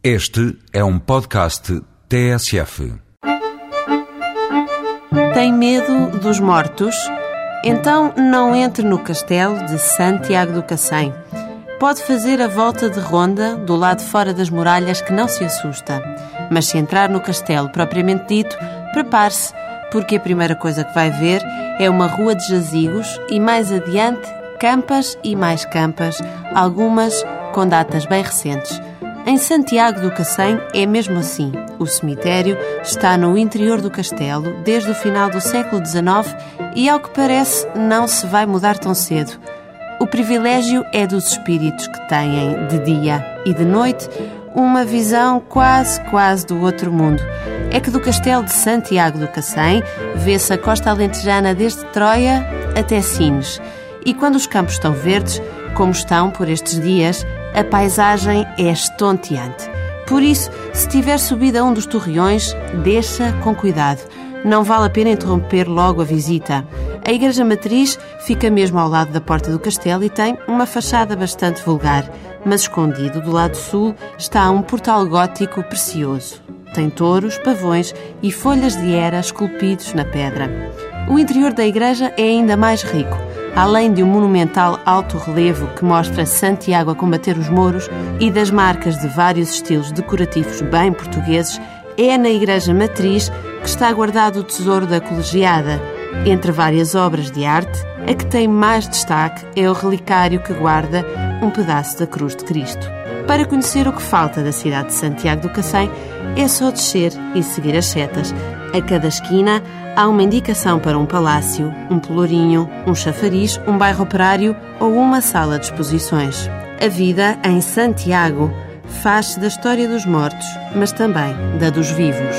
Este é um podcast TSF. Tem medo dos mortos? Então não entre no castelo de Santiago do Cacém. Pode fazer a volta de ronda do lado fora das muralhas que não se assusta. Mas se entrar no castelo propriamente dito, prepare-se, porque a primeira coisa que vai ver é uma rua de jazigos e mais adiante campas e mais campas, algumas com datas bem recentes. Em Santiago do Cacém é mesmo assim. O cemitério está no interior do castelo desde o final do século XIX e, ao que parece, não se vai mudar tão cedo. O privilégio é dos espíritos que têm, de dia e de noite, uma visão quase, quase do outro mundo. É que do castelo de Santiago do Cacém vê-se a costa alentejana desde Troia até Sines. E quando os campos estão verdes, como estão por estes dias, a paisagem é estonteante. Por isso, se tiver subido a um dos torreões, deixa com cuidado. Não vale a pena interromper logo a visita. A Igreja Matriz fica mesmo ao lado da porta do castelo e tem uma fachada bastante vulgar, mas escondido do lado sul está um portal gótico precioso. Tem touros, pavões e folhas de era esculpidos na pedra. O interior da igreja é ainda mais rico além de um monumental alto relevo que mostra Santiago a combater os mouros e das marcas de vários estilos decorativos bem portugueses, é na Igreja Matriz que está guardado o tesouro da colegiada. Entre várias obras de arte, a que tem mais destaque é o relicário que guarda um pedaço da cruz de Cristo. Para conhecer o que falta da cidade de Santiago do Cacém, é só descer e seguir as setas. A cada esquina há uma indicação para um palácio, um pelourinho, um chafariz, um bairro operário ou uma sala de exposições. A vida em Santiago faz-se da história dos mortos, mas também da dos vivos.